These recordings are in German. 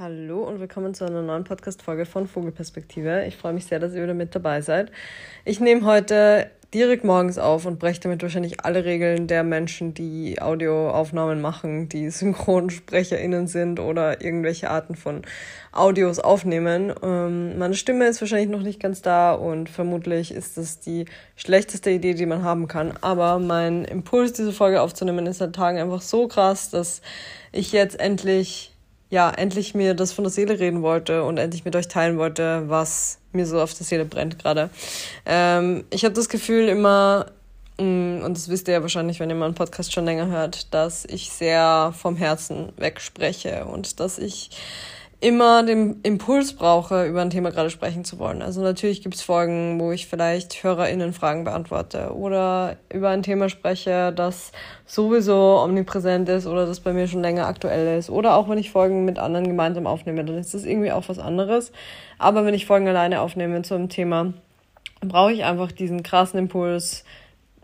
Hallo und willkommen zu einer neuen Podcast-Folge von Vogelperspektive. Ich freue mich sehr, dass ihr wieder mit dabei seid. Ich nehme heute direkt morgens auf und breche damit wahrscheinlich alle Regeln der Menschen, die Audioaufnahmen machen, die SynchronsprecherInnen sind oder irgendwelche Arten von Audios aufnehmen. Ähm, meine Stimme ist wahrscheinlich noch nicht ganz da und vermutlich ist das die schlechteste Idee, die man haben kann. Aber mein Impuls, diese Folge aufzunehmen, ist seit Tagen einfach so krass, dass ich jetzt endlich ja, endlich mir das von der Seele reden wollte und endlich mit euch teilen wollte, was mir so auf der Seele brennt gerade. Ähm, ich habe das Gefühl immer, mm, und das wisst ihr ja wahrscheinlich, wenn ihr meinen Podcast schon länger hört, dass ich sehr vom Herzen wegspreche und dass ich immer den Impuls brauche, über ein Thema gerade sprechen zu wollen. Also natürlich gibt es Folgen, wo ich vielleicht HörerInnen Fragen beantworte oder über ein Thema spreche, das sowieso omnipräsent ist oder das bei mir schon länger aktuell ist. Oder auch wenn ich Folgen mit anderen gemeinsam aufnehme, dann ist das irgendwie auch was anderes. Aber wenn ich Folgen alleine aufnehme zu einem Thema, brauche ich einfach diesen krassen Impuls,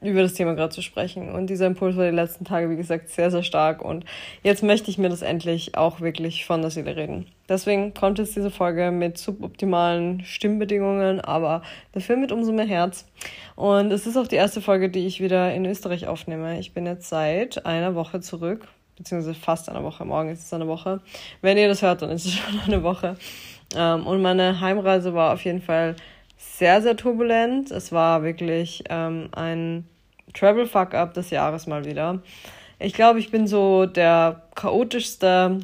über das Thema gerade zu sprechen. Und dieser Impuls war die letzten Tage, wie gesagt, sehr, sehr stark. Und jetzt möchte ich mir das endlich auch wirklich von der Seele reden. Deswegen kommt jetzt diese Folge mit suboptimalen Stimmbedingungen, aber dafür mit umso mehr Herz. Und es ist auch die erste Folge, die ich wieder in Österreich aufnehme. Ich bin jetzt seit einer Woche zurück, beziehungsweise fast einer Woche. Morgen ist es eine Woche. Wenn ihr das hört, dann ist es schon eine Woche. Ähm, und meine Heimreise war auf jeden Fall sehr, sehr turbulent. Es war wirklich ähm, ein Travel Fuck Up des Jahres mal wieder. Ich glaube, ich bin so der chaotischste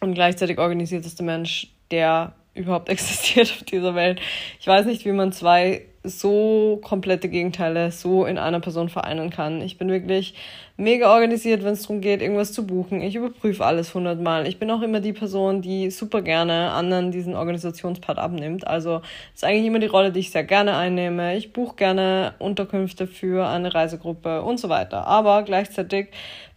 und gleichzeitig organisierteste Mensch, der überhaupt existiert auf dieser Welt. Ich weiß nicht, wie man zwei so komplette Gegenteile so in einer Person vereinen kann. Ich bin wirklich mega organisiert, wenn es darum geht, irgendwas zu buchen. Ich überprüfe alles hundertmal. Ich bin auch immer die Person, die super gerne anderen diesen Organisationspart abnimmt. Also ist eigentlich immer die Rolle, die ich sehr gerne einnehme. Ich buche gerne Unterkünfte für eine Reisegruppe und so weiter. Aber gleichzeitig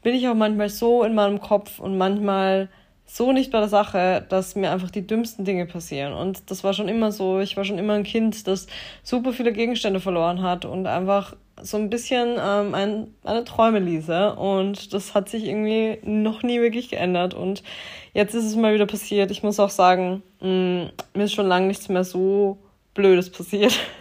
bin ich auch manchmal so in meinem Kopf und manchmal so nicht bei der Sache, dass mir einfach die dümmsten Dinge passieren. Und das war schon immer so. Ich war schon immer ein Kind, das super viele Gegenstände verloren hat und einfach so ein bisschen ähm, ein, eine Träume ließe. Und das hat sich irgendwie noch nie wirklich geändert. Und jetzt ist es mal wieder passiert. Ich muss auch sagen, mh, mm, mir ist schon lange nichts mehr so Blödes passiert.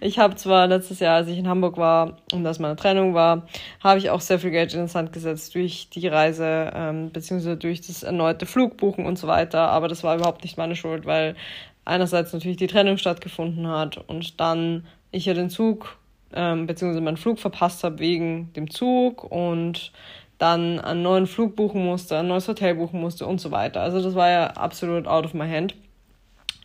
Ich habe zwar letztes Jahr, als ich in Hamburg war und als meine Trennung war, habe ich auch sehr viel Geld in den Sand gesetzt durch die Reise, ähm, beziehungsweise durch das erneute Flugbuchen und so weiter. Aber das war überhaupt nicht meine Schuld, weil einerseits natürlich die Trennung stattgefunden hat und dann ich ja den Zug, ähm, beziehungsweise meinen Flug verpasst habe wegen dem Zug und dann einen neuen Flug buchen musste, ein neues Hotel buchen musste und so weiter. Also das war ja absolut out of my hand.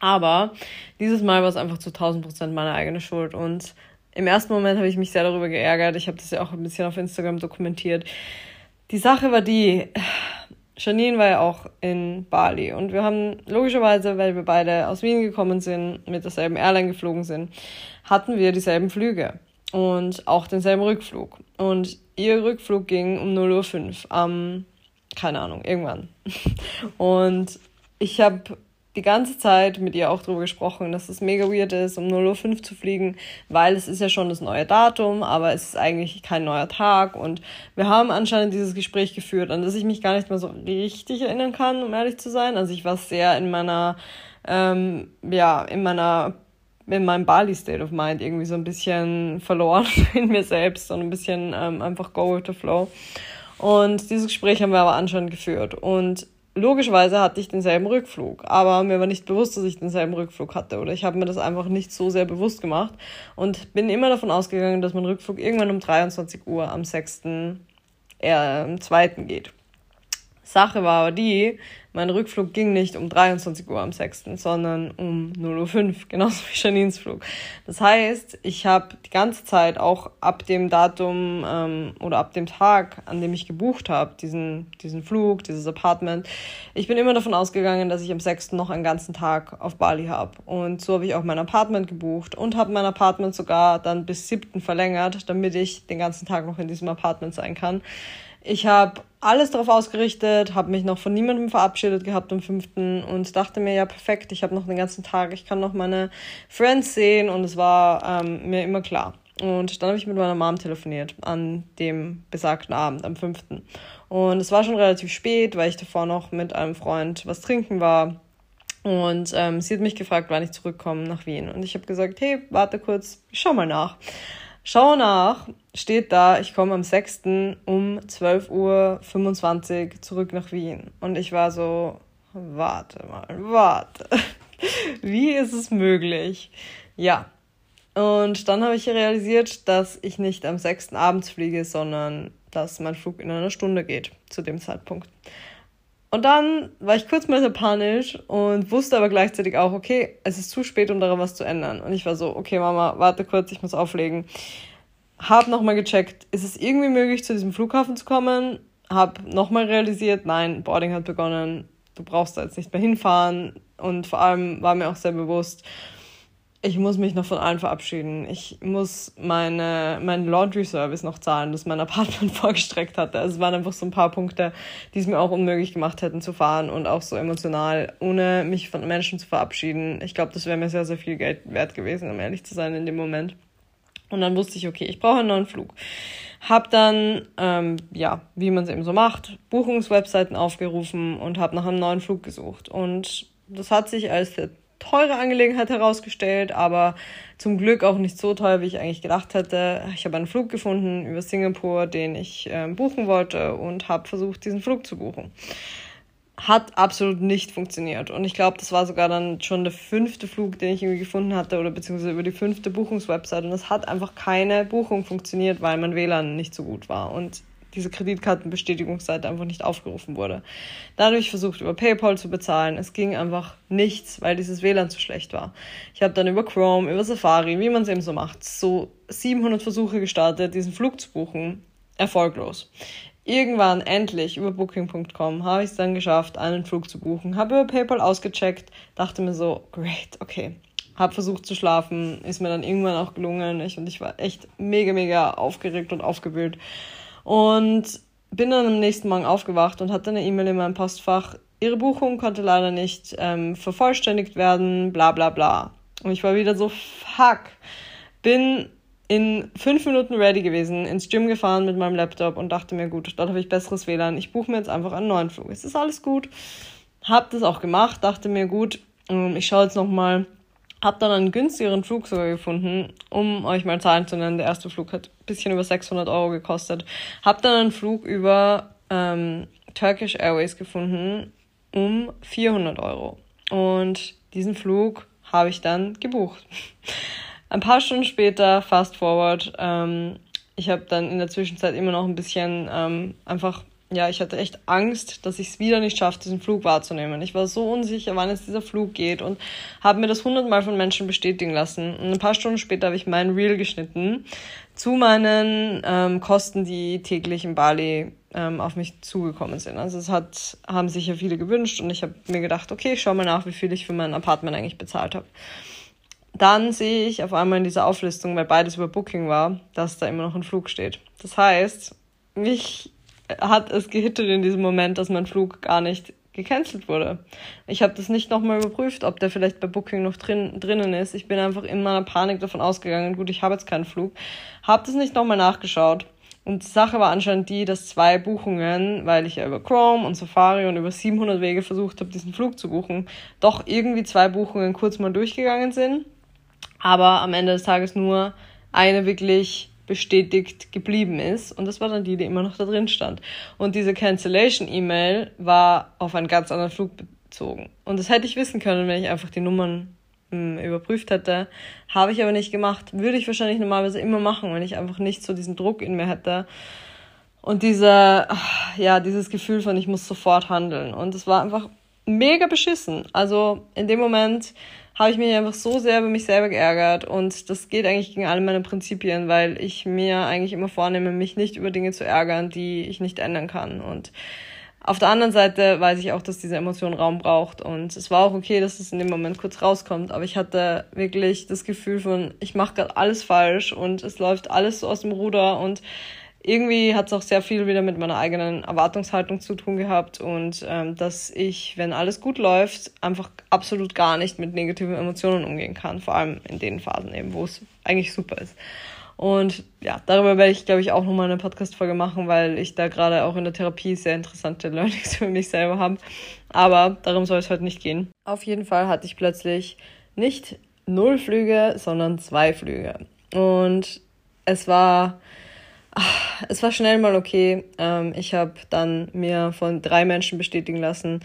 Aber dieses Mal war es einfach zu 1000 Prozent meine eigene Schuld. Und im ersten Moment habe ich mich sehr darüber geärgert. Ich habe das ja auch ein bisschen auf Instagram dokumentiert. Die Sache war die, Janine war ja auch in Bali und wir haben logischerweise, weil wir beide aus Wien gekommen sind, mit derselben Airline geflogen sind, hatten wir dieselben Flüge und auch denselben Rückflug. Und ihr Rückflug ging um 0.05 Uhr am, keine Ahnung, irgendwann. Und ich habe die ganze Zeit mit ihr auch darüber gesprochen, dass es mega weird ist, um 0.05 Uhr zu fliegen, weil es ist ja schon das neue Datum, aber es ist eigentlich kein neuer Tag. Und wir haben anscheinend dieses Gespräch geführt, an das ich mich gar nicht mehr so richtig erinnern kann, um ehrlich zu sein. Also ich war sehr in meiner, ähm, ja, in meiner in meinem Bali State of Mind irgendwie so ein bisschen verloren in mir selbst und ein bisschen ähm, einfach go with the flow. Und dieses Gespräch haben wir aber anscheinend geführt. Und logischerweise hatte ich denselben Rückflug, aber mir war nicht bewusst, dass ich denselben Rückflug hatte oder ich habe mir das einfach nicht so sehr bewusst gemacht und bin immer davon ausgegangen, dass mein Rückflug irgendwann um 23 Uhr am 6. Äh, 2. geht. Sache war aber die, mein Rückflug ging nicht um 23 Uhr am 6., sondern um 0.05 Uhr, genauso wie Janines Flug. Das heißt, ich habe die ganze Zeit auch ab dem Datum ähm, oder ab dem Tag, an dem ich gebucht habe, diesen, diesen Flug, dieses Apartment, ich bin immer davon ausgegangen, dass ich am 6. noch einen ganzen Tag auf Bali habe. Und so habe ich auch mein Apartment gebucht und habe mein Apartment sogar dann bis 7. verlängert, damit ich den ganzen Tag noch in diesem Apartment sein kann. Ich habe alles darauf ausgerichtet, habe mich noch von niemandem verabschiedet gehabt am 5. und dachte mir, ja, perfekt, ich habe noch den ganzen Tag, ich kann noch meine Friends sehen und es war ähm, mir immer klar. Und dann habe ich mit meiner Mom telefoniert an dem besagten Abend, am 5. Und es war schon relativ spät, weil ich davor noch mit einem Freund was trinken war. Und ähm, sie hat mich gefragt, wann ich zurückkomme nach Wien. Und ich habe gesagt, hey, warte kurz, ich schau mal nach. Schau nach, steht da, ich komme am 6. um 12.25 Uhr zurück nach Wien. Und ich war so, warte mal, warte. Wie ist es möglich? Ja. Und dann habe ich realisiert, dass ich nicht am 6. abends fliege, sondern dass mein Flug in einer Stunde geht zu dem Zeitpunkt. Und dann war ich kurz mal sehr panisch und wusste aber gleichzeitig auch, okay, es ist zu spät, um daran was zu ändern. Und ich war so, okay, Mama, warte kurz, ich muss auflegen. Hab nochmal gecheckt, ist es irgendwie möglich, zu diesem Flughafen zu kommen? Hab nochmal realisiert, nein, Boarding hat begonnen, du brauchst da jetzt nicht mehr hinfahren. Und vor allem war mir auch sehr bewusst, ich muss mich noch von allen verabschieden. Ich muss meine, meinen Laundry Service noch zahlen, das mein Apartment vorgestreckt hatte. Also es waren einfach so ein paar Punkte, die es mir auch unmöglich gemacht hätten zu fahren und auch so emotional, ohne mich von Menschen zu verabschieden. Ich glaube, das wäre mir sehr, sehr viel Geld wert gewesen, um ehrlich zu sein in dem Moment. Und dann wusste ich, okay, ich brauche einen neuen Flug. Hab dann, ähm, ja, wie man es eben so macht, Buchungswebseiten aufgerufen und habe nach einem neuen Flug gesucht. Und das hat sich als der teure Angelegenheit herausgestellt, aber zum Glück auch nicht so teuer, wie ich eigentlich gedacht hätte. Ich habe einen Flug gefunden über Singapur, den ich äh, buchen wollte und habe versucht, diesen Flug zu buchen. Hat absolut nicht funktioniert. Und ich glaube, das war sogar dann schon der fünfte Flug, den ich irgendwie gefunden hatte oder beziehungsweise über die fünfte Buchungswebsite. Und es hat einfach keine Buchung funktioniert, weil mein WLAN nicht so gut war. Und diese Kreditkartenbestätigungsseite einfach nicht aufgerufen wurde. Dadurch versucht, über PayPal zu bezahlen. Es ging einfach nichts, weil dieses WLAN zu schlecht war. Ich habe dann über Chrome, über Safari, wie man es eben so macht, so 700 Versuche gestartet, diesen Flug zu buchen. Erfolglos. Irgendwann endlich über Booking.com habe ich es dann geschafft, einen Flug zu buchen. Habe über PayPal ausgecheckt, dachte mir so, great, okay. Habe versucht zu schlafen, ist mir dann irgendwann auch gelungen. Ich, und ich war echt mega, mega aufgeregt und aufgewühlt. Und bin dann am nächsten Morgen aufgewacht und hatte eine E-Mail in meinem Postfach. Ihre Buchung konnte leider nicht ähm, vervollständigt werden, bla bla bla. Und ich war wieder so, fuck. Bin in fünf Minuten ready gewesen, ins Gym gefahren mit meinem Laptop und dachte mir, gut, dort habe ich besseres WLAN. Ich buche mir jetzt einfach einen neuen Flug. Es ist alles gut. Hab das auch gemacht, dachte mir, gut, ähm, ich schaue jetzt nochmal hab dann einen günstigeren Flug sogar gefunden, um euch mal Zahlen zu nennen. Der erste Flug hat ein bisschen über 600 Euro gekostet. Hab dann einen Flug über ähm, Turkish Airways gefunden um 400 Euro. Und diesen Flug habe ich dann gebucht. Ein paar Stunden später, fast forward, ähm, ich habe dann in der Zwischenzeit immer noch ein bisschen ähm, einfach ja, ich hatte echt Angst, dass ich es wieder nicht schaffe, diesen Flug wahrzunehmen. Ich war so unsicher, wann jetzt dieser Flug geht und habe mir das hundertmal von Menschen bestätigen lassen. Und ein paar Stunden später habe ich meinen Reel geschnitten zu meinen ähm, Kosten, die täglich in Bali ähm, auf mich zugekommen sind. Also es hat, haben sich ja viele gewünscht und ich habe mir gedacht, okay, ich schau mal nach, wie viel ich für mein Apartment eigentlich bezahlt habe. Dann sehe ich auf einmal in dieser Auflistung, weil beides über Booking war, dass da immer noch ein Flug steht. Das heißt, mich hat es gehittet in diesem Moment, dass mein Flug gar nicht gecancelt wurde. Ich habe das nicht nochmal überprüft, ob der vielleicht bei Booking noch drin, drinnen ist. Ich bin einfach in meiner Panik davon ausgegangen, gut, ich habe jetzt keinen Flug. Habe das nicht nochmal nachgeschaut. Und die Sache war anscheinend die, dass zwei Buchungen, weil ich ja über Chrome und Safari und über 700 Wege versucht habe, diesen Flug zu buchen, doch irgendwie zwei Buchungen kurz mal durchgegangen sind. Aber am Ende des Tages nur eine wirklich bestätigt geblieben ist. Und das war dann die, die immer noch da drin stand. Und diese Cancellation-E-Mail war auf einen ganz anderen Flug bezogen. Und das hätte ich wissen können, wenn ich einfach die Nummern hm, überprüft hätte. Habe ich aber nicht gemacht. Würde ich wahrscheinlich normalerweise immer machen, wenn ich einfach nicht so diesen Druck in mir hätte. Und diese, ja, dieses Gefühl von, ich muss sofort handeln. Und es war einfach mega beschissen. Also in dem Moment habe ich mich einfach so sehr über mich selber geärgert und das geht eigentlich gegen alle meine Prinzipien, weil ich mir eigentlich immer vornehme, mich nicht über Dinge zu ärgern, die ich nicht ändern kann. Und auf der anderen Seite weiß ich auch, dass diese Emotion Raum braucht. Und es war auch okay, dass es in dem Moment kurz rauskommt, aber ich hatte wirklich das Gefühl von, ich mache gerade alles falsch und es läuft alles so aus dem Ruder. Und irgendwie hat es auch sehr viel wieder mit meiner eigenen Erwartungshaltung zu tun gehabt und ähm, dass ich, wenn alles gut läuft, einfach absolut gar nicht mit negativen Emotionen umgehen kann, vor allem in den Phasen eben, wo es eigentlich super ist. Und ja, darüber werde ich, glaube ich, auch nochmal eine Podcast-Folge machen, weil ich da gerade auch in der Therapie sehr interessante Learnings für mich selber habe. Aber darum soll es heute nicht gehen. Auf jeden Fall hatte ich plötzlich nicht null Flüge, sondern zwei Flüge. Und es war, ach, es war schnell mal okay. Ähm, ich habe dann mir von drei Menschen bestätigen lassen,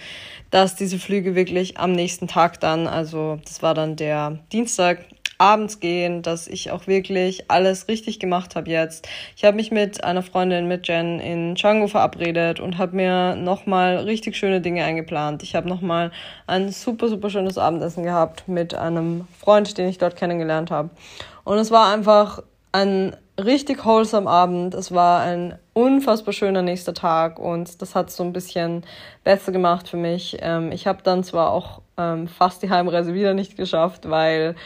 dass diese Flüge wirklich am nächsten Tag dann, also das war dann der Dienstag, abends gehen, dass ich auch wirklich alles richtig gemacht habe jetzt. Ich habe mich mit einer Freundin, mit Jen, in Django verabredet und habe mir nochmal richtig schöne Dinge eingeplant. Ich habe nochmal ein super, super schönes Abendessen gehabt mit einem Freund, den ich dort kennengelernt habe. Und es war einfach ein richtig wholesome Abend. Es war ein unfassbar schöner nächster Tag und das hat so ein bisschen besser gemacht für mich. Ähm, ich habe dann zwar auch ähm, fast die Heimreise wieder nicht geschafft, weil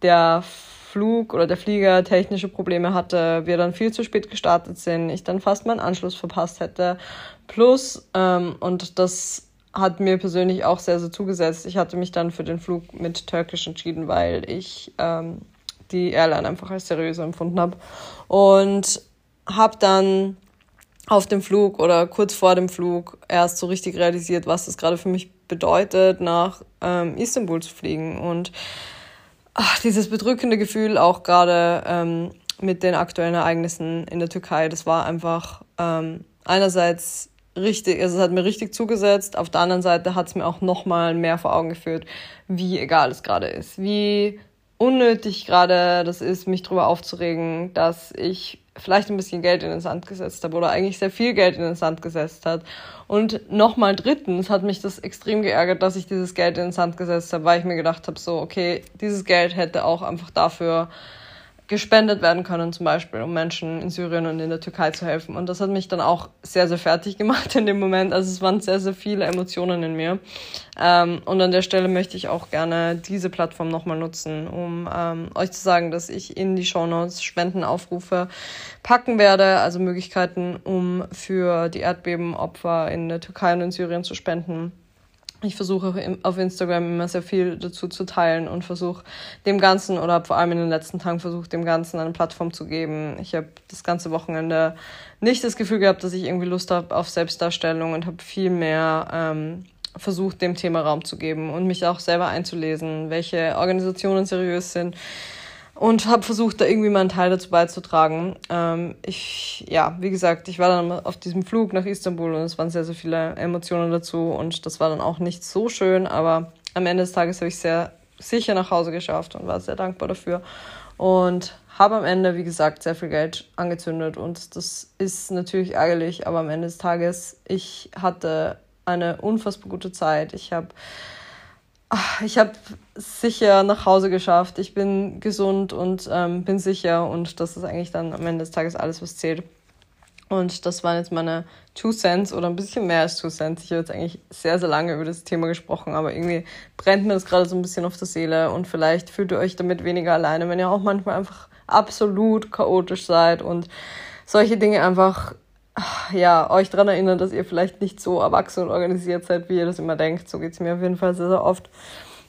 der Flug oder der Flieger technische Probleme hatte, wir dann viel zu spät gestartet sind, ich dann fast meinen Anschluss verpasst hätte. Plus, ähm, und das hat mir persönlich auch sehr, sehr zugesetzt, ich hatte mich dann für den Flug mit Turkish entschieden, weil ich ähm, die Airline einfach als seriös empfunden habe. Und habe dann auf dem Flug oder kurz vor dem Flug erst so richtig realisiert, was das gerade für mich bedeutet, nach ähm, Istanbul zu fliegen. Und ach, dieses bedrückende Gefühl auch gerade ähm, mit den aktuellen Ereignissen in der Türkei, das war einfach ähm, einerseits richtig, also es hat mir richtig zugesetzt, auf der anderen Seite hat es mir auch nochmal mehr vor Augen geführt, wie egal es gerade ist, wie unnötig gerade das ist, mich darüber aufzuregen, dass ich vielleicht ein bisschen Geld in den Sand gesetzt habe oder eigentlich sehr viel Geld in den Sand gesetzt hat. Und nochmal drittens hat mich das extrem geärgert, dass ich dieses Geld in den Sand gesetzt habe, weil ich mir gedacht habe, so, okay, dieses Geld hätte auch einfach dafür gespendet werden können, zum Beispiel, um Menschen in Syrien und in der Türkei zu helfen. Und das hat mich dann auch sehr, sehr fertig gemacht in dem Moment. Also es waren sehr, sehr viele Emotionen in mir. Ähm, und an der Stelle möchte ich auch gerne diese Plattform nochmal nutzen, um ähm, euch zu sagen, dass ich in die Shownotes Spendenaufrufe packen werde, also Möglichkeiten, um für die Erdbebenopfer in der Türkei und in Syrien zu spenden ich versuche auf Instagram immer sehr viel dazu zu teilen und versuche dem Ganzen oder vor allem in den letzten Tagen versucht, dem Ganzen eine Plattform zu geben. Ich habe das ganze Wochenende nicht das Gefühl gehabt, dass ich irgendwie Lust habe auf Selbstdarstellung und habe viel mehr ähm, versucht, dem Thema Raum zu geben und mich auch selber einzulesen, welche Organisationen seriös sind und habe versucht, da irgendwie meinen Teil dazu beizutragen. Ähm, ich, ja, wie gesagt, ich war dann auf diesem Flug nach Istanbul und es waren sehr, sehr viele Emotionen dazu und das war dann auch nicht so schön, aber am Ende des Tages habe ich sehr sicher nach Hause geschafft und war sehr dankbar dafür und habe am Ende, wie gesagt, sehr viel Geld angezündet und das ist natürlich ärgerlich, aber am Ende des Tages, ich hatte eine unfassbar gute Zeit. Ich habe ich habe sicher nach Hause geschafft. Ich bin gesund und ähm, bin sicher und das ist eigentlich dann am Ende des Tages alles, was zählt. Und das waren jetzt meine Two Cents oder ein bisschen mehr als Two Cents. Ich habe jetzt eigentlich sehr, sehr lange über das Thema gesprochen, aber irgendwie brennt mir das gerade so ein bisschen auf der Seele und vielleicht fühlt ihr euch damit weniger alleine, wenn ihr auch manchmal einfach absolut chaotisch seid und solche Dinge einfach ja, euch daran erinnern, dass ihr vielleicht nicht so erwachsen und organisiert seid, wie ihr das immer denkt. So geht es mir auf jeden Fall sehr, sehr oft.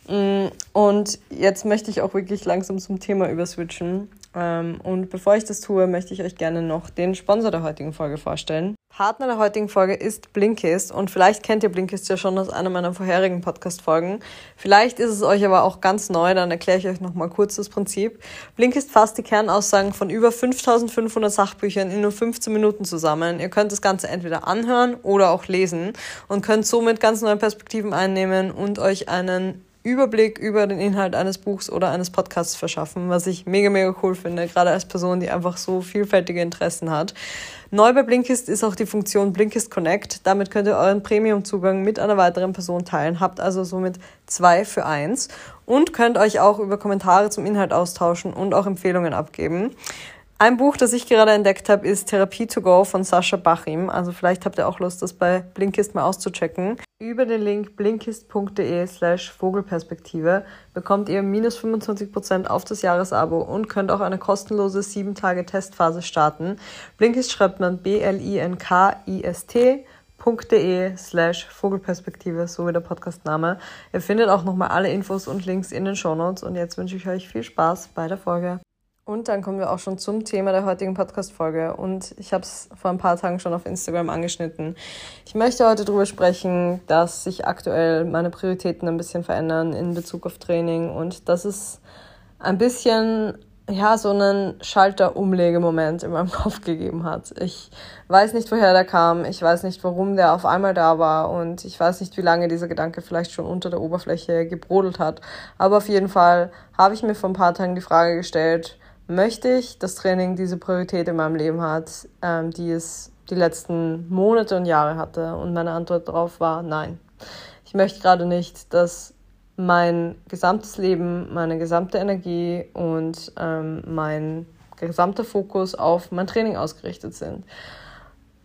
Mm, und jetzt möchte ich auch wirklich langsam zum Thema überswitchen. Ähm, und bevor ich das tue, möchte ich euch gerne noch den Sponsor der heutigen Folge vorstellen. Partner der heutigen Folge ist Blinkist und vielleicht kennt ihr Blinkist ja schon aus einer meiner vorherigen Podcast-Folgen. Vielleicht ist es euch aber auch ganz neu, dann erkläre ich euch nochmal kurz das Prinzip. Blinkist fasst die Kernaussagen von über 5500 Sachbüchern in nur 15 Minuten zusammen. Ihr könnt das Ganze entweder anhören oder auch lesen und könnt somit ganz neue Perspektiven einnehmen und euch einen Überblick über den Inhalt eines Buchs oder eines Podcasts verschaffen, was ich mega, mega cool finde, gerade als Person, die einfach so vielfältige Interessen hat. Neu bei Blinkist ist auch die Funktion Blinkist Connect. Damit könnt ihr euren Premium-Zugang mit einer weiteren Person teilen, habt also somit zwei für eins und könnt euch auch über Kommentare zum Inhalt austauschen und auch Empfehlungen abgeben. Ein Buch, das ich gerade entdeckt habe, ist Therapie to Go von Sascha Bachim. Also vielleicht habt ihr auch Lust, das bei Blinkist mal auszuchecken. Über den Link blinkist.de slash Vogelperspektive bekommt ihr minus 25% auf das Jahresabo und könnt auch eine kostenlose 7-Tage-Testphase starten. Blinkist schreibt man B-L-I-N-K-I-S-T.de slash Vogelperspektive, so wie der Podcastname. Ihr findet auch nochmal alle Infos und Links in den Shownotes und jetzt wünsche ich euch viel Spaß bei der Folge. Und dann kommen wir auch schon zum Thema der heutigen Podcast-Folge. Und ich habe es vor ein paar Tagen schon auf Instagram angeschnitten. Ich möchte heute darüber sprechen, dass sich aktuell meine Prioritäten ein bisschen verändern in Bezug auf Training und dass es ein bisschen ja, so einen Schalter-Umlegemoment in meinem Kopf gegeben hat. Ich weiß nicht, woher der kam. Ich weiß nicht, warum der auf einmal da war. Und ich weiß nicht, wie lange dieser Gedanke vielleicht schon unter der Oberfläche gebrodelt hat. Aber auf jeden Fall habe ich mir vor ein paar Tagen die Frage gestellt, möchte ich, dass Training diese Priorität in meinem Leben hat, ähm, die es die letzten Monate und Jahre hatte? Und meine Antwort darauf war nein. Ich möchte gerade nicht, dass mein gesamtes Leben, meine gesamte Energie und ähm, mein gesamter Fokus auf mein Training ausgerichtet sind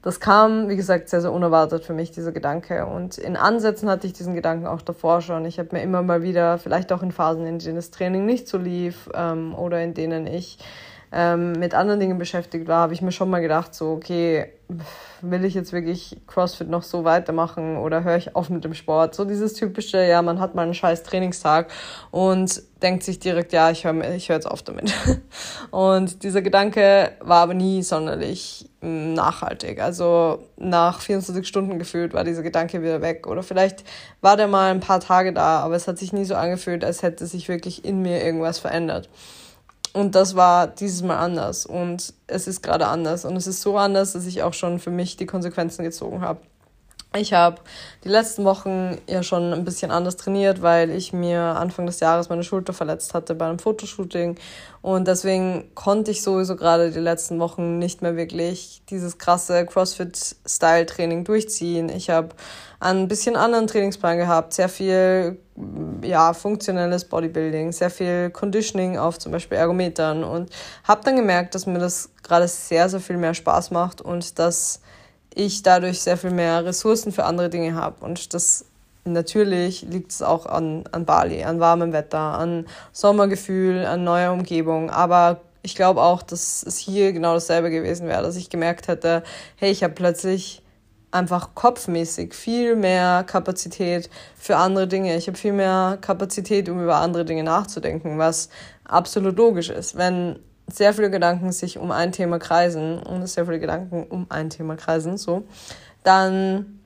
das kam, wie gesagt, sehr, sehr unerwartet für mich, dieser Gedanke. Und in Ansätzen hatte ich diesen Gedanken auch davor schon. Ich habe mir immer mal wieder, vielleicht auch in Phasen, in denen das Training nicht so lief ähm, oder in denen ich ähm, mit anderen Dingen beschäftigt war, habe ich mir schon mal gedacht, so, okay, will ich jetzt wirklich CrossFit noch so weitermachen oder höre ich auf mit dem Sport? So dieses typische, ja, man hat mal einen scheiß Trainingstag und denkt sich direkt, ja, ich höre ich hör jetzt auf damit. Und dieser Gedanke war aber nie sonderlich hm, nachhaltig. Also nach 24 Stunden gefühlt war dieser Gedanke wieder weg. Oder vielleicht war der mal ein paar Tage da, aber es hat sich nie so angefühlt, als hätte sich wirklich in mir irgendwas verändert. Und das war dieses Mal anders. Und es ist gerade anders. Und es ist so anders, dass ich auch schon für mich die Konsequenzen gezogen habe. Ich habe die letzten Wochen ja schon ein bisschen anders trainiert, weil ich mir Anfang des Jahres meine Schulter verletzt hatte bei einem Fotoshooting. Und deswegen konnte ich sowieso gerade die letzten Wochen nicht mehr wirklich dieses krasse CrossFit-Style-Training durchziehen. Ich habe ein bisschen anderen Trainingsplan gehabt, sehr viel ja, funktionelles Bodybuilding, sehr viel Conditioning auf zum Beispiel Ergometern und habe dann gemerkt, dass mir das gerade sehr, sehr viel mehr Spaß macht und dass ich dadurch sehr viel mehr Ressourcen für andere Dinge habe. Und das natürlich liegt es auch an, an Bali, an warmem Wetter, an Sommergefühl, an neuer Umgebung. Aber ich glaube auch, dass es hier genau dasselbe gewesen wäre, dass ich gemerkt hätte, hey, ich habe plötzlich einfach kopfmäßig viel mehr Kapazität für andere Dinge. Ich habe viel mehr Kapazität, um über andere Dinge nachzudenken, was absolut logisch ist. Wenn sehr viele Gedanken sich um ein Thema kreisen und sehr viele Gedanken um ein Thema kreisen, so, dann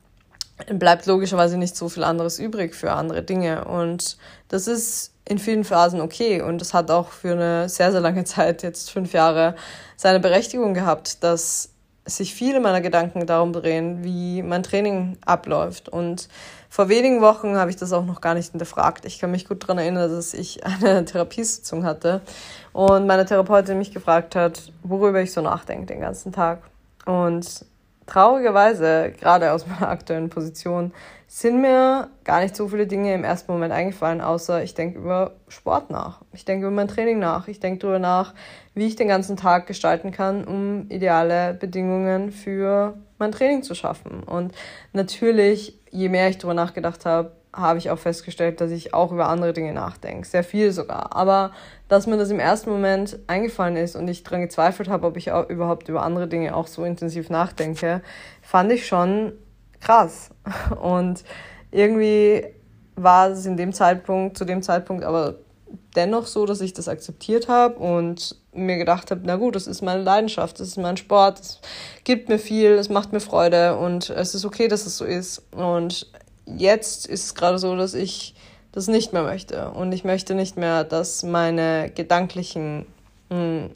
bleibt logischerweise nicht so viel anderes übrig für andere Dinge. Und das ist in vielen Phasen okay. Und das hat auch für eine sehr, sehr lange Zeit, jetzt fünf Jahre, seine Berechtigung gehabt, dass sich viele meiner Gedanken darum drehen, wie mein Training abläuft. Und vor wenigen Wochen habe ich das auch noch gar nicht hinterfragt. Ich kann mich gut daran erinnern, dass ich eine Therapiesitzung hatte und meine Therapeutin mich gefragt hat, worüber ich so nachdenke den ganzen Tag. Und traurigerweise, gerade aus meiner aktuellen Position, sind mir gar nicht so viele Dinge im ersten Moment eingefallen, außer ich denke über Sport nach. Ich denke über mein Training nach. Ich denke darüber nach, wie ich den ganzen Tag gestalten kann, um ideale Bedingungen für mein Training zu schaffen. Und natürlich, je mehr ich darüber nachgedacht habe, habe ich auch festgestellt, dass ich auch über andere Dinge nachdenke. Sehr viel sogar. Aber dass mir das im ersten Moment eingefallen ist und ich daran gezweifelt habe, ob ich auch überhaupt über andere Dinge auch so intensiv nachdenke, fand ich schon krass. Und irgendwie war es in dem Zeitpunkt, zu dem Zeitpunkt aber dennoch so, dass ich das akzeptiert habe und mir gedacht habe, na gut, das ist meine Leidenschaft, das ist mein Sport, es gibt mir viel, es macht mir Freude und es ist okay, dass es so ist. Und jetzt ist es gerade so, dass ich das nicht mehr möchte. Und ich möchte nicht mehr, dass meine gedanklichen, hm,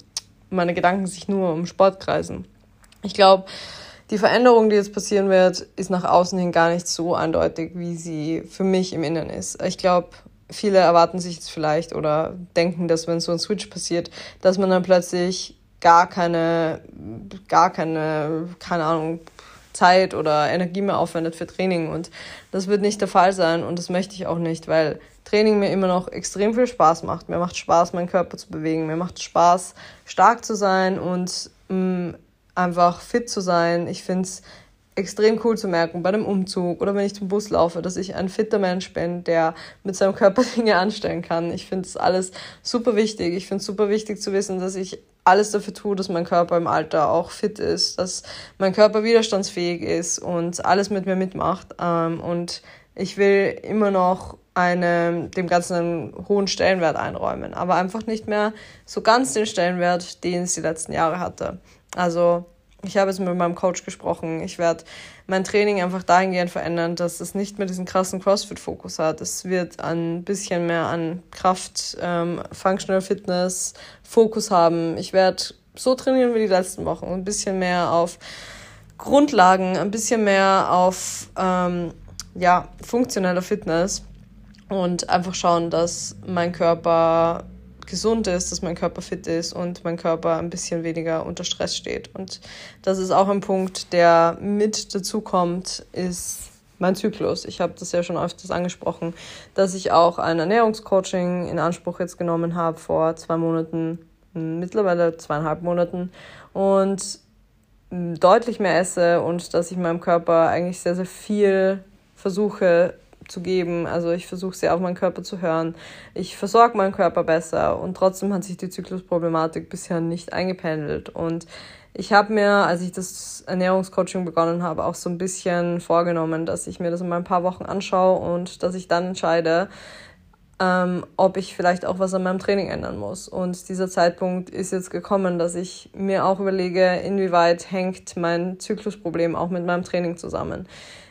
meine Gedanken sich nur um Sport kreisen. Ich glaube, die Veränderung, die jetzt passieren wird, ist nach außen hin gar nicht so eindeutig, wie sie für mich im Inneren ist. Ich glaube, viele erwarten sich jetzt vielleicht oder denken, dass wenn so ein Switch passiert, dass man dann plötzlich gar keine, gar keine, keine Ahnung, Zeit oder Energie mehr aufwendet für Training. Und das wird nicht der Fall sein und das möchte ich auch nicht, weil Training mir immer noch extrem viel Spaß macht. Mir macht Spaß, meinen Körper zu bewegen. Mir macht Spaß, stark zu sein und mh, mm, einfach fit zu sein. Ich finde es extrem cool zu merken bei dem Umzug oder wenn ich zum Bus laufe, dass ich ein fitter Mensch bin, der mit seinem Körper Dinge anstellen kann. Ich finde es alles super wichtig. Ich finde es super wichtig zu wissen, dass ich alles dafür tue, dass mein Körper im Alter auch fit ist, dass mein Körper widerstandsfähig ist und alles mit mir mitmacht. Ähm, und ich will immer noch eine, dem Ganzen einen hohen Stellenwert einräumen, aber einfach nicht mehr so ganz den Stellenwert, den es die letzten Jahre hatte. Also ich habe jetzt mit meinem Coach gesprochen. Ich werde mein Training einfach dahingehend verändern, dass es nicht mehr diesen krassen CrossFit-Fokus hat. Es wird ein bisschen mehr an Kraft, ähm, Functional Fitness, Fokus haben. Ich werde so trainieren wie die letzten Wochen. Ein bisschen mehr auf Grundlagen, ein bisschen mehr auf ähm, ja, funktionelle Fitness und einfach schauen, dass mein Körper gesund ist, dass mein Körper fit ist und mein Körper ein bisschen weniger unter Stress steht. Und das ist auch ein Punkt, der mit dazu kommt, ist mein Zyklus. Ich habe das ja schon öfters angesprochen, dass ich auch ein Ernährungscoaching in Anspruch jetzt genommen habe vor zwei Monaten, mittlerweile zweieinhalb Monaten und deutlich mehr esse und dass ich meinem Körper eigentlich sehr, sehr viel versuche zu geben. Also ich versuche sehr auf meinen Körper zu hören. Ich versorge meinen Körper besser und trotzdem hat sich die Zyklusproblematik bisher nicht eingependelt. Und ich habe mir, als ich das Ernährungscoaching begonnen habe, auch so ein bisschen vorgenommen, dass ich mir das in ein paar Wochen anschaue und dass ich dann entscheide, ähm, ob ich vielleicht auch was an meinem Training ändern muss. Und dieser Zeitpunkt ist jetzt gekommen, dass ich mir auch überlege, inwieweit hängt mein Zyklusproblem auch mit meinem Training zusammen.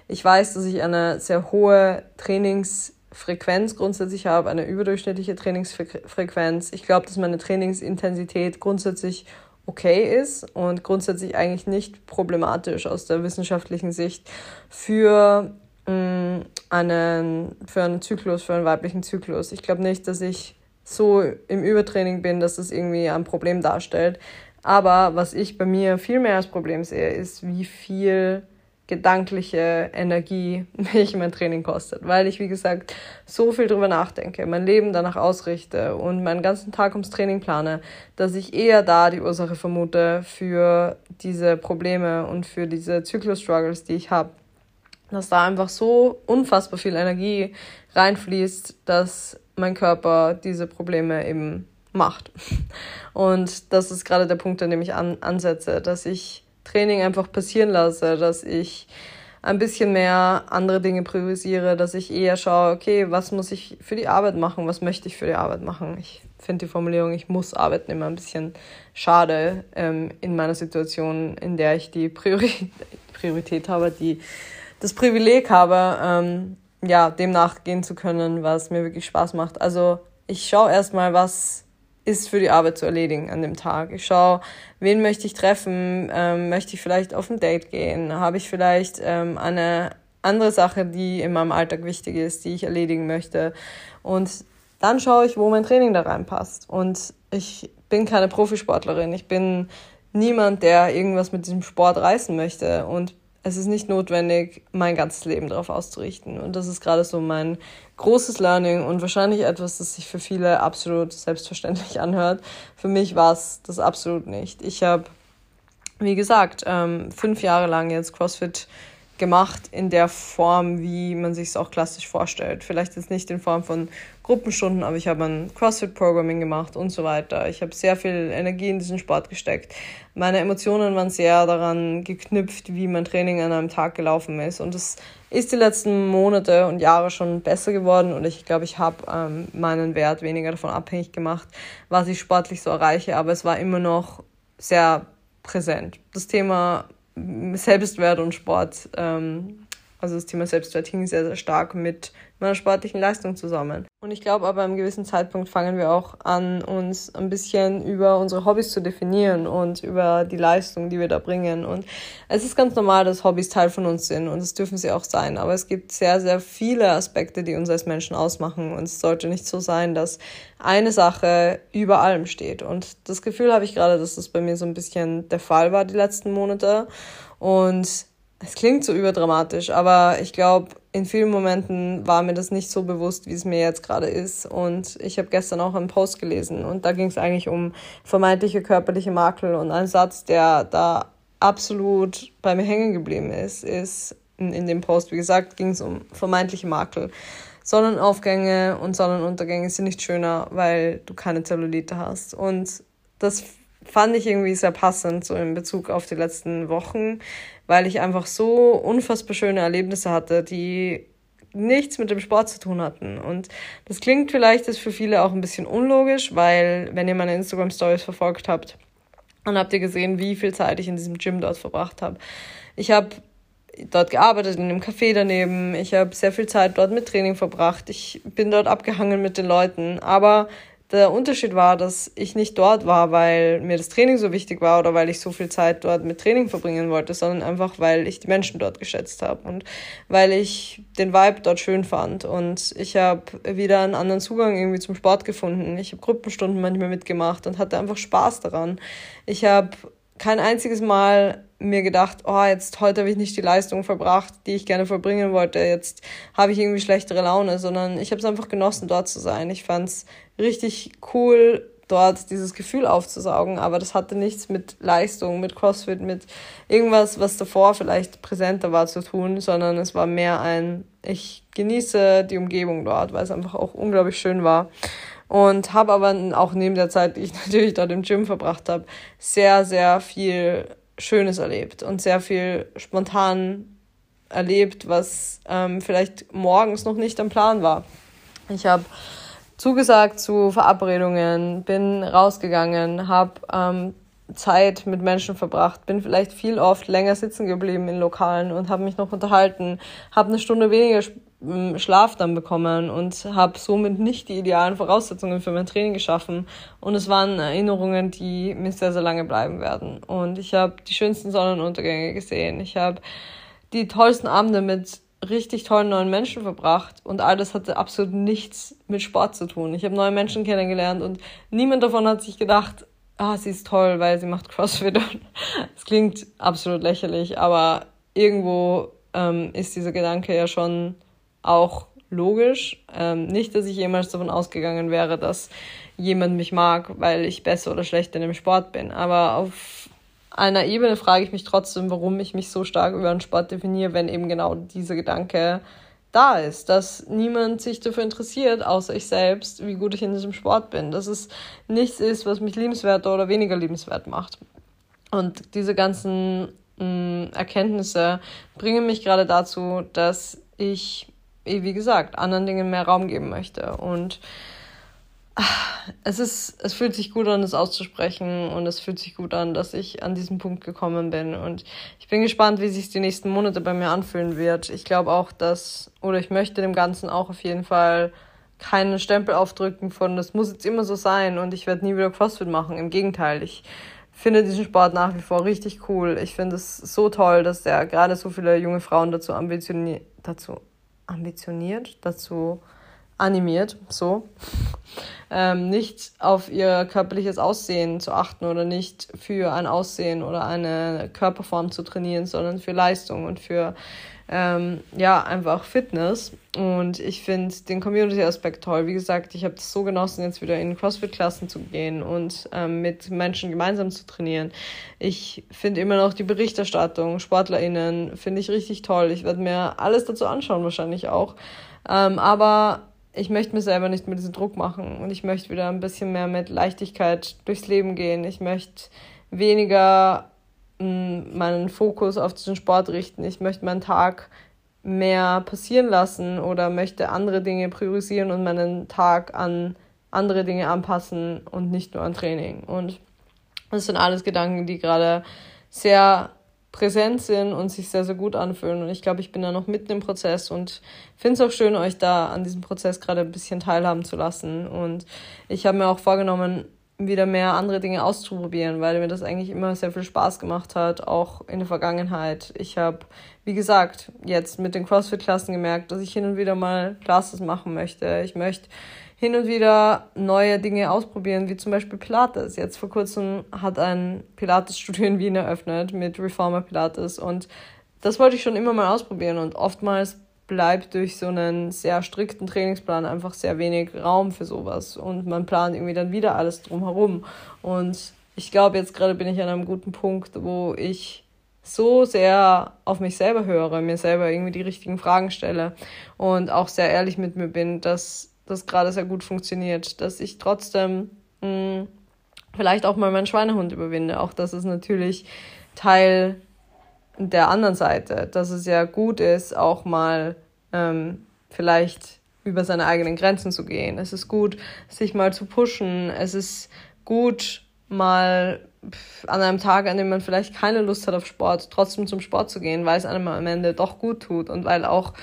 Ich weiß, dass ich eine sehr hohe Trainingsfrequenz grundsätzlich habe, eine überdurchschnittliche Trainingsfrequenz. Ich glaube, dass meine Trainingsintensität grundsätzlich okay ist und grundsätzlich eigentlich nicht problematisch aus der wissenschaftlichen Sicht für mm, einen, für einen Zyklus, für einen weiblichen Zyklus. Ich glaube nicht, dass ich so im Übertraining bin, dass das irgendwie ein Problem darstellt. Aber was ich bei mir viel mehr als Problem sehe, ist, wie viel gedankliche Energie mich mein Training kostet, weil ich, wie gesagt, so viel drüber nachdenke, mein Leben danach ausrichte und meinen ganzen Tag ums Training plane, dass ich eher da die Ursache vermute für diese Probleme und für diese Zyklus-Struggles, die ich habe. Dass da einfach so unfassbar viel Energie reinfließt, dass mein Körper diese Probleme eben macht. Und das ist gerade der Punkt, an dem ich an, ansetze, dass ich Training einfach passieren lasse, dass ich ein bisschen mehr andere Dinge priorisiere, dass ich eher schaue, okay, was muss ich für die Arbeit machen, was möchte ich für die Arbeit machen. Ich finde die Formulierung, ich muss arbeiten, immer ein bisschen schade ähm, in meiner Situation, in der ich die Priorität, Priorität habe, die das Privileg habe, ähm, ja, dem nachgehen zu können, was mir wirklich Spaß macht. Also ich schaue erstmal, was ist für die Arbeit zu erledigen an dem Tag. Ich schaue, wen möchte ich treffen, ähm, möchte ich vielleicht auf ein Date gehen, habe ich vielleicht ähm, eine andere Sache, die in meinem Alltag wichtig ist, die ich erledigen möchte. Und dann schaue ich, wo mein Training da reinpasst. Und ich bin keine Profisportlerin. Ich bin niemand, der irgendwas mit diesem Sport reißen möchte. Und es ist nicht notwendig, mein ganzes Leben darauf auszurichten. Und das ist gerade so mein großes Learning und wahrscheinlich etwas, das sich für viele absolut selbstverständlich anhört. Für mich war es das absolut nicht. Ich habe, wie gesagt, ähm, fünf Jahre lang jetzt CrossFit gemacht in der Form, wie man sich es auch klassisch vorstellt. Vielleicht jetzt nicht in Form von Gruppenstunden, aber ich habe ein CrossFit-Programming gemacht und so weiter. Ich habe sehr viel Energie in diesen Sport gesteckt. Meine Emotionen waren sehr daran geknüpft, wie mein Training an einem Tag gelaufen ist. Und es ist die letzten Monate und Jahre schon besser geworden und ich glaube, ich habe ähm, meinen Wert weniger davon abhängig gemacht, was ich sportlich so erreiche. Aber es war immer noch sehr präsent. Das Thema Selbstwert und Sport, ähm, also das Thema Selbstwert hing sehr, sehr stark mit meiner sportlichen Leistung zusammen. Und ich glaube aber, einem gewissen Zeitpunkt fangen wir auch an, uns ein bisschen über unsere Hobbys zu definieren und über die Leistung, die wir da bringen. Und es ist ganz normal, dass Hobbys Teil von uns sind und das dürfen sie auch sein. Aber es gibt sehr, sehr viele Aspekte, die uns als Menschen ausmachen. Und es sollte nicht so sein, dass eine Sache über allem steht. Und das Gefühl habe ich gerade, dass das bei mir so ein bisschen der Fall war die letzten Monate. Und es klingt so überdramatisch, aber ich glaube, in vielen Momenten war mir das nicht so bewusst, wie es mir jetzt gerade ist. Und ich habe gestern auch einen Post gelesen und da ging es eigentlich um vermeintliche körperliche Makel. Und ein Satz, der da absolut bei mir hängen geblieben ist, ist in, dem Post, wie gesagt, ging es um vermeintliche Makel. Sonnenaufgänge und Sonnenuntergänge sind nicht schöner, weil du keine Zellulite hast. Und das fand ich irgendwie sehr passend, so in Bezug auf die letzten Wochen, weil ich einfach so unfassbar schöne Erlebnisse hatte, die nichts mit dem Sport zu tun hatten. Und das klingt vielleicht ist für viele auch ein bisschen unlogisch, weil wenn ihr meine Instagram Stories verfolgt habt, dann habt ihr gesehen, wie viel Zeit ich in diesem Gym dort verbracht habe. Ich habe dort gearbeitet, in einem Café daneben. Ich habe sehr viel Zeit dort mit Training verbracht. Ich bin dort abgehangen mit den Leuten. Aber der Unterschied war, dass ich nicht dort war, weil mir das Training so wichtig war oder weil ich so viel Zeit dort mit Training verbringen wollte, sondern einfach, weil ich die Menschen dort geschätzt habe und weil ich den Vibe dort schön fand. Und ich habe wieder einen anderen Zugang irgendwie zum Sport gefunden. Ich habe Gruppenstunden manchmal mitgemacht und hatte einfach Spaß daran. Ich habe kein einziges Mal mir gedacht, oh, jetzt heute habe ich nicht die Leistung verbracht, die ich gerne vollbringen wollte. Jetzt habe ich irgendwie schlechtere Laune, sondern ich habe es einfach genossen, dort zu sein. Ich fand es richtig cool, dort dieses Gefühl aufzusaugen, aber das hatte nichts mit Leistung, mit CrossFit, mit irgendwas, was davor vielleicht präsenter war zu tun, sondern es war mehr ein, ich genieße die Umgebung dort, weil es einfach auch unglaublich schön war und habe aber auch neben der Zeit, die ich natürlich dort im Gym verbracht habe, sehr, sehr viel Schönes erlebt und sehr viel spontan erlebt, was ähm, vielleicht morgens noch nicht am Plan war. Ich habe zugesagt zu Verabredungen, bin rausgegangen, habe ähm, Zeit mit Menschen verbracht, bin vielleicht viel oft länger sitzen geblieben in Lokalen und habe mich noch unterhalten, habe eine Stunde weniger Schlaf dann bekommen und habe somit nicht die idealen Voraussetzungen für mein Training geschaffen. Und es waren Erinnerungen, die mir sehr, sehr lange bleiben werden. Und ich habe die schönsten Sonnenuntergänge gesehen. Ich habe die tollsten Abende mit richtig tollen neuen Menschen verbracht und all das hatte absolut nichts mit Sport zu tun. Ich habe neue Menschen kennengelernt und niemand davon hat sich gedacht, ah, sie ist toll, weil sie macht CrossFit. Es klingt absolut lächerlich, aber irgendwo ähm, ist dieser Gedanke ja schon auch logisch. Ähm, nicht, dass ich jemals davon ausgegangen wäre, dass jemand mich mag, weil ich besser oder schlechter in dem Sport bin. Aber auf einer Ebene frage ich mich trotzdem, warum ich mich so stark über den Sport definiere, wenn eben genau dieser Gedanke da ist, dass niemand sich dafür interessiert, außer ich selbst, wie gut ich in diesem Sport bin. Dass es nichts ist, was mich liebenswerter oder weniger liebenswert macht. Und diese ganzen mh, mm, Erkenntnisse bringen mich gerade dazu, dass ich wie gesagt, anderen Dingen mehr Raum geben möchte. Und es ist, es fühlt sich gut an, das auszusprechen und es fühlt sich gut an, dass ich an diesen Punkt gekommen bin. Und ich bin gespannt, wie sich die nächsten Monate bei mir anfühlen wird. Ich glaube auch, dass, oder ich möchte dem Ganzen auch auf jeden Fall keinen Stempel aufdrücken von, das muss jetzt immer so sein und ich werde nie wieder CrossFit machen. Im Gegenteil, ich finde diesen Sport nach wie vor richtig cool. Ich finde es so toll, dass der gerade so viele junge Frauen dazu ambitioniert, dazu ambitioniert, dazu animiert, so, ähm, nicht auf ihr körperliches Aussehen zu achten oder nicht für ein Aussehen oder eine Körperform zu trainieren, sondern für Leistung und für ähm, ja einfach Fitness. Und ich finde den Community-Aspekt toll. Wie gesagt, ich habe das so genossen, jetzt wieder in CrossFit-Klassen zu gehen und ähm, mit Menschen gemeinsam zu trainieren. Ich finde immer noch die Berichterstattung, SportlerInnen, finde ich richtig toll. Ich werde mir alles dazu anschauen, wahrscheinlich auch. Ähm, aber ich möchte mir selber nicht mehr diesen Druck machen und ich möchte wieder ein bisschen mehr mit Leichtigkeit durchs Leben gehen. Ich möchte weniger mm, meinen Fokus auf diesen Sport richten. Ich möchte meinen Tag mehr passieren lassen oder möchte andere Dinge priorisieren und meinen Tag an andere Dinge anpassen und nicht nur an Training. Und das sind alles Gedanken, die gerade sehr präsent sind und sich sehr, sehr gut anfühlen. Und ich glaube, ich bin da noch mitten im Prozess und finde es auch schön, euch da an diesem Prozess gerade ein bisschen teilhaben zu lassen. Und ich habe mir auch vorgenommen, wieder mehr andere Dinge auszuprobieren, weil mir das eigentlich immer sehr viel Spaß gemacht hat, auch in der Vergangenheit. Ich habe, wie gesagt, jetzt mit den CrossFit-Klassen gemerkt, dass ich hin und wieder mal Classes machen möchte. Ich möchte hin und wieder neue Dinge ausprobieren, wie zum Beispiel Pilates. Jetzt vor kurzem hat ein Pilates-Studio in Wien eröffnet mit Reformer Pilates und das wollte ich schon immer mal ausprobieren und oftmals bleibt durch so einen sehr strikten Trainingsplan einfach sehr wenig Raum für sowas und man plant irgendwie dann wieder alles drumherum. Und ich glaube, jetzt gerade bin ich an einem guten Punkt, wo ich so sehr auf mich selber höre, mir selber irgendwie die richtigen Fragen stelle und auch sehr ehrlich mit mir bin, dass das gerade sehr gut funktioniert, dass ich trotzdem mh, hm, vielleicht auch mal meinen Schweinehund überwinde. Auch das ist natürlich Teil der anderen Seite, dass es ja gut ist, auch mal ähm, vielleicht über seine eigenen Grenzen zu gehen. Es ist gut, sich mal zu pushen. Es ist gut, mal an einem Tag, an dem man vielleicht keine Lust hat auf Sport, trotzdem zum Sport zu gehen, weil es einem am Ende doch gut tut und weil auch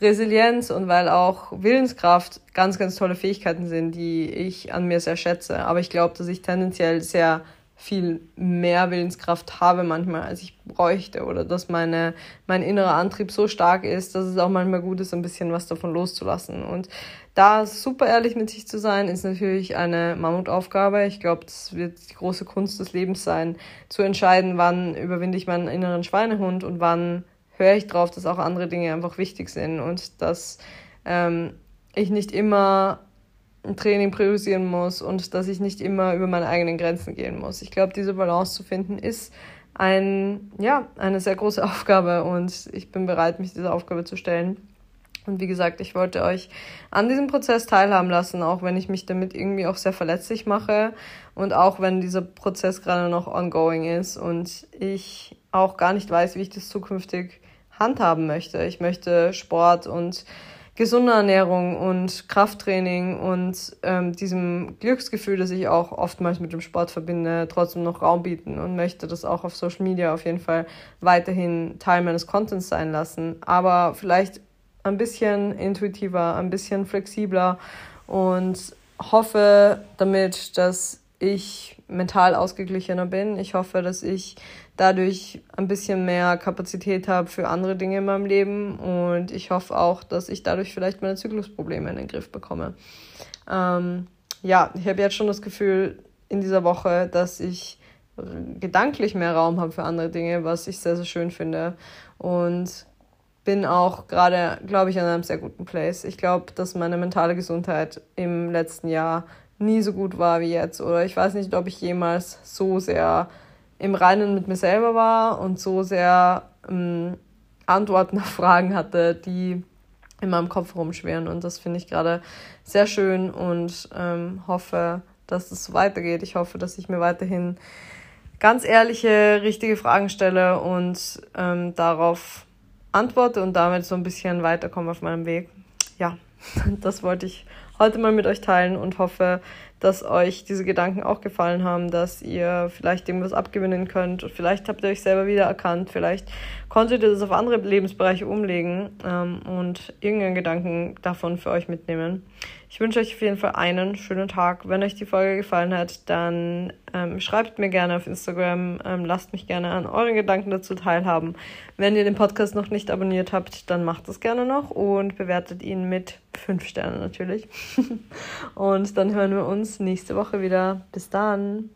Resilienz und weil auch Willenskraft ganz, ganz tolle Fähigkeiten sind, die ich an mir sehr schätze. Aber ich glaube, dass ich tendenziell sehr viel mehr Willenskraft habe manchmal, als ich bräuchte oder dass meine, mein innerer Antrieb so stark ist, dass es auch manchmal gut ist, ein bisschen was davon loszulassen. Und da super ehrlich mit sich zu sein, ist natürlich eine Mammutaufgabe. Ich glaube, das wird die große Kunst des Lebens sein, zu entscheiden, wann überwinde ich meinen inneren Schweinehund und wann höre ich drauf, dass auch andere Dinge einfach wichtig sind und dass ähm, ich nicht immer ein Training priorisieren muss und dass ich nicht immer über meine eigenen Grenzen gehen muss. Ich glaube, diese Balance zu finden ist ein, ja, eine sehr große Aufgabe und ich bin bereit, mich dieser Aufgabe zu stellen. Und wie gesagt, ich wollte euch an diesem Prozess teilhaben lassen, auch wenn ich mich damit irgendwie auch sehr verletzlich mache und auch wenn dieser Prozess gerade noch ongoing ist und ich auch gar nicht weiß, wie ich das zukünftig handhaben möchte. Ich möchte Sport und gesunde Ernährung und Krafttraining und ähm, diesem Glücksgefühl, das ich auch oftmals mit dem Sport verbinde, trotzdem noch Raum bieten und möchte das auch auf Social Media auf jeden Fall weiterhin Teil meines Contents sein lassen. Aber vielleicht ein bisschen intuitiver, ein bisschen flexibler und hoffe damit, dass ich mental ausgeglichener bin. Ich hoffe, dass ich dadurch ein bisschen mehr Kapazität habe für andere Dinge in meinem Leben und ich hoffe auch, dass ich dadurch vielleicht meine Zyklusprobleme in den Griff bekomme. Ähm, ja, ich habe jetzt schon das Gefühl in dieser Woche, dass ich gedanklich mehr Raum habe für andere Dinge, was ich sehr, sehr schön finde und bin auch gerade, glaube ich, an einem sehr guten Place. Ich glaube, dass meine mentale Gesundheit im letzten Jahr nie so gut war wie jetzt oder ich weiß nicht, ob ich jemals so sehr im Reinen mit mir selber war und so sehr ähm, Antworten auf Fragen hatte, die in meinem Kopf rumschwirren. Und das finde ich gerade sehr schön und ähm, hoffe, dass es so weitergeht. Ich hoffe, dass ich mir weiterhin ganz ehrliche, richtige Fragen stelle und ähm, darauf antworte und damit so ein bisschen weiterkomme auf meinem Weg. Ja, das wollte ich heute mal mit euch teilen und hoffe, dass euch diese Gedanken auch gefallen haben, dass ihr vielleicht irgendwas abgewinnen könnt. Vielleicht habt ihr euch selber wieder erkannt, vielleicht konntet ihr das auf andere Lebensbereiche umlegen ähm, und irgendeinen Gedanken davon für euch mitnehmen. Ich wünsche euch auf jeden Fall einen schönen Tag. Wenn euch die Folge gefallen hat, dann ähm, schreibt mir gerne auf Instagram, ähm, lasst mich gerne an euren Gedanken dazu teilhaben. Wenn ihr den Podcast noch nicht abonniert habt, dann macht das gerne noch und bewertet ihn mit fünf Sternen natürlich. und dann hören wir uns nächste Woche wieder. Bis dann.